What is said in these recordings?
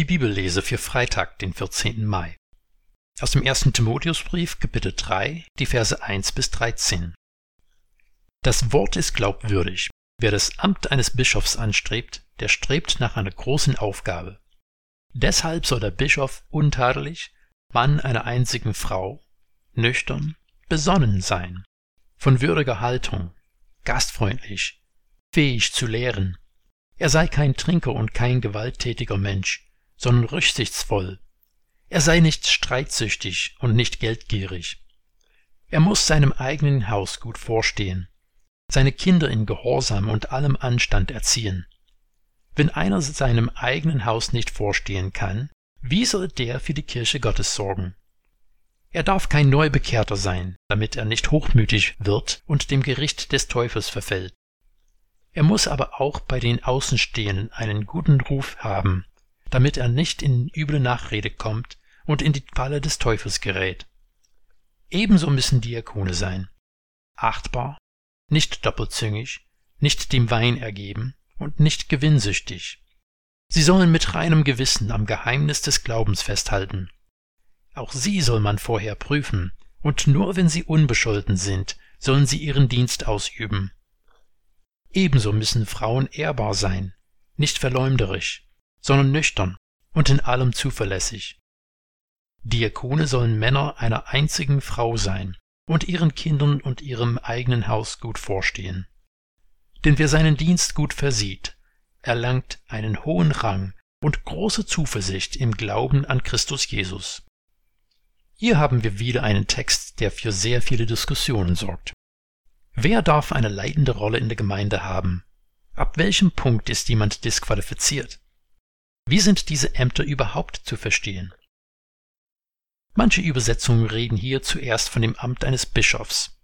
Die Bibellese für Freitag, den 14. Mai. Aus dem ersten Timotheusbrief, Kapitel 3, die Verse 1 bis 13. Das Wort ist glaubwürdig. Wer das Amt eines Bischofs anstrebt, der strebt nach einer großen Aufgabe. Deshalb soll der Bischof untadelig, Mann einer einzigen Frau, nüchtern, besonnen sein, von würdiger Haltung, gastfreundlich, fähig zu lehren. Er sei kein Trinker und kein gewalttätiger Mensch, sondern rücksichtsvoll. Er sei nicht streitsüchtig und nicht geldgierig. Er muss seinem eigenen Haus gut vorstehen, seine Kinder in Gehorsam und allem Anstand erziehen. Wenn einer seinem eigenen Haus nicht vorstehen kann, wie soll der für die Kirche Gottes sorgen? Er darf kein Neubekehrter sein, damit er nicht hochmütig wird und dem Gericht des Teufels verfällt. Er muss aber auch bei den Außenstehenden einen guten Ruf haben, damit er nicht in üble Nachrede kommt und in die Falle des Teufels gerät. Ebenso müssen Diakone sein. Achtbar, nicht doppelzüngig, nicht dem Wein ergeben und nicht gewinnsüchtig. Sie sollen mit reinem Gewissen am Geheimnis des Glaubens festhalten. Auch sie soll man vorher prüfen, und nur wenn sie unbescholten sind, sollen sie ihren Dienst ausüben. Ebenso müssen Frauen ehrbar sein, nicht verleumderisch, sondern nüchtern und in allem zuverlässig. Diakone sollen Männer einer einzigen Frau sein und ihren Kindern und ihrem eigenen Haus gut vorstehen. Denn wer seinen Dienst gut versieht, erlangt einen hohen Rang und große Zuversicht im Glauben an Christus Jesus. Hier haben wir wieder einen Text, der für sehr viele Diskussionen sorgt. Wer darf eine leitende Rolle in der Gemeinde haben? Ab welchem Punkt ist jemand disqualifiziert? Wie sind diese Ämter überhaupt zu verstehen? Manche Übersetzungen reden hier zuerst von dem Amt eines Bischofs.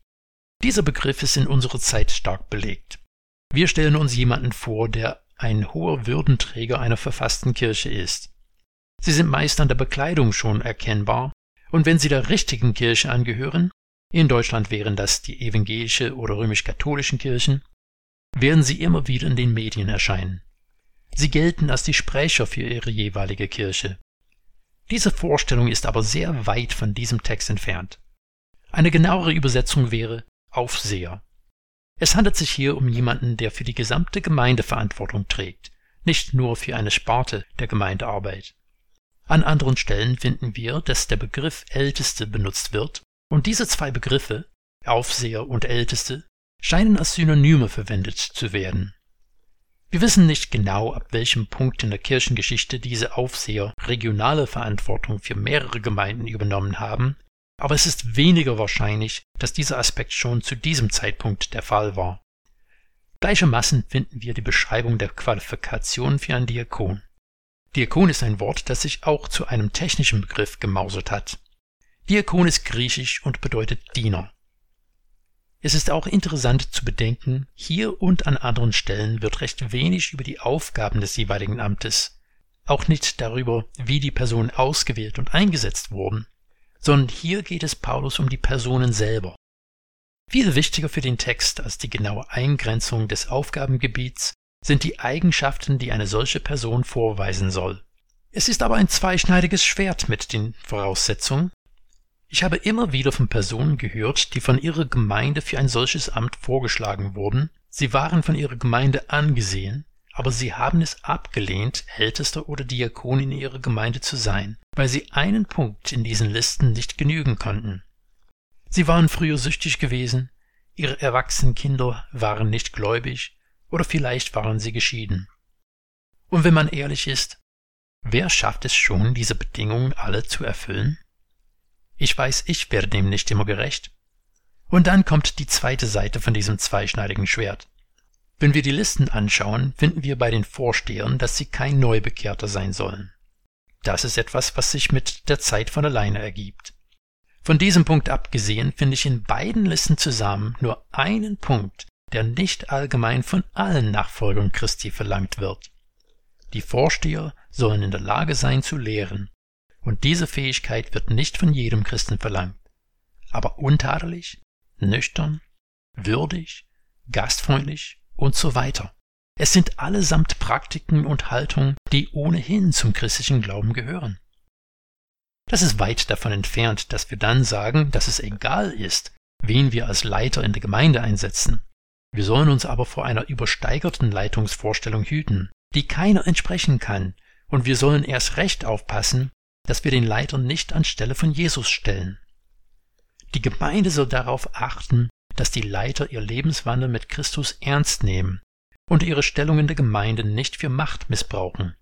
Dieser Begriff ist in unserer Zeit stark belegt. Wir stellen uns jemanden vor, der ein hoher Würdenträger einer verfassten Kirche ist. Sie sind meist an der Bekleidung schon erkennbar, und wenn sie der richtigen Kirche angehören, in Deutschland wären das die evangelische oder römisch-katholischen Kirchen, werden sie immer wieder in den Medien erscheinen. Sie gelten als die Sprecher für ihre jeweilige Kirche. Diese Vorstellung ist aber sehr weit von diesem Text entfernt. Eine genauere Übersetzung wäre Aufseher. Es handelt sich hier um jemanden, der für die gesamte Gemeinde Verantwortung trägt, nicht nur für eine Sparte der Gemeindearbeit. An anderen Stellen finden wir, dass der Begriff Älteste benutzt wird, und diese zwei Begriffe, Aufseher und Älteste, scheinen als Synonyme verwendet zu werden. Wir wissen nicht genau, ab welchem Punkt in der Kirchengeschichte diese Aufseher regionale Verantwortung für mehrere Gemeinden übernommen haben, aber es ist weniger wahrscheinlich, dass dieser Aspekt schon zu diesem Zeitpunkt der Fall war. Gleichermaßen finden wir die Beschreibung der Qualifikation für einen Diakon. Diakon ist ein Wort, das sich auch zu einem technischen Begriff gemausert hat. Diakon ist griechisch und bedeutet Diener. Es ist auch interessant zu bedenken, hier und an anderen Stellen wird recht wenig über die Aufgaben des jeweiligen Amtes, auch nicht darüber, wie die Personen ausgewählt und eingesetzt wurden, sondern hier geht es Paulus um die Personen selber. Viel wichtiger für den Text als die genaue Eingrenzung des Aufgabengebiets sind die Eigenschaften, die eine solche Person vorweisen soll. Es ist aber ein zweischneidiges Schwert mit den Voraussetzungen, ich habe immer wieder von Personen gehört, die von ihrer Gemeinde für ein solches Amt vorgeschlagen wurden, sie waren von ihrer Gemeinde angesehen, aber sie haben es abgelehnt, Ältester oder Diakon in ihrer Gemeinde zu sein, weil sie einen Punkt in diesen Listen nicht genügen konnten. Sie waren früher süchtig gewesen, ihre erwachsenen Kinder waren nicht gläubig oder vielleicht waren sie geschieden. Und wenn man ehrlich ist, wer schafft es schon, diese Bedingungen alle zu erfüllen? Ich weiß, ich werde dem nicht immer gerecht. Und dann kommt die zweite Seite von diesem zweischneidigen Schwert. Wenn wir die Listen anschauen, finden wir bei den Vorstehern, dass sie kein Neubekehrter sein sollen. Das ist etwas, was sich mit der Zeit von alleine ergibt. Von diesem Punkt abgesehen finde ich in beiden Listen zusammen nur einen Punkt, der nicht allgemein von allen Nachfolgern Christi verlangt wird. Die Vorsteher sollen in der Lage sein zu lehren, und diese Fähigkeit wird nicht von jedem Christen verlangt. Aber untadelig, nüchtern, würdig, gastfreundlich und so weiter. Es sind allesamt Praktiken und Haltungen, die ohnehin zum christlichen Glauben gehören. Das ist weit davon entfernt, dass wir dann sagen, dass es egal ist, wen wir als Leiter in der Gemeinde einsetzen. Wir sollen uns aber vor einer übersteigerten Leitungsvorstellung hüten, die keiner entsprechen kann, und wir sollen erst recht aufpassen, dass wir den Leiter nicht anstelle von Jesus stellen. Die Gemeinde soll darauf achten, dass die Leiter ihr Lebenswandel mit Christus ernst nehmen und ihre Stellung in der Gemeinde nicht für Macht missbrauchen.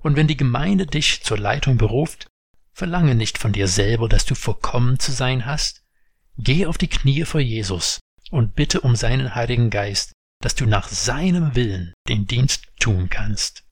Und wenn die Gemeinde dich zur Leitung beruft, verlange nicht von dir selber, dass du vollkommen zu sein hast. Geh auf die Knie vor Jesus und bitte um seinen Heiligen Geist, dass du nach seinem Willen den Dienst tun kannst.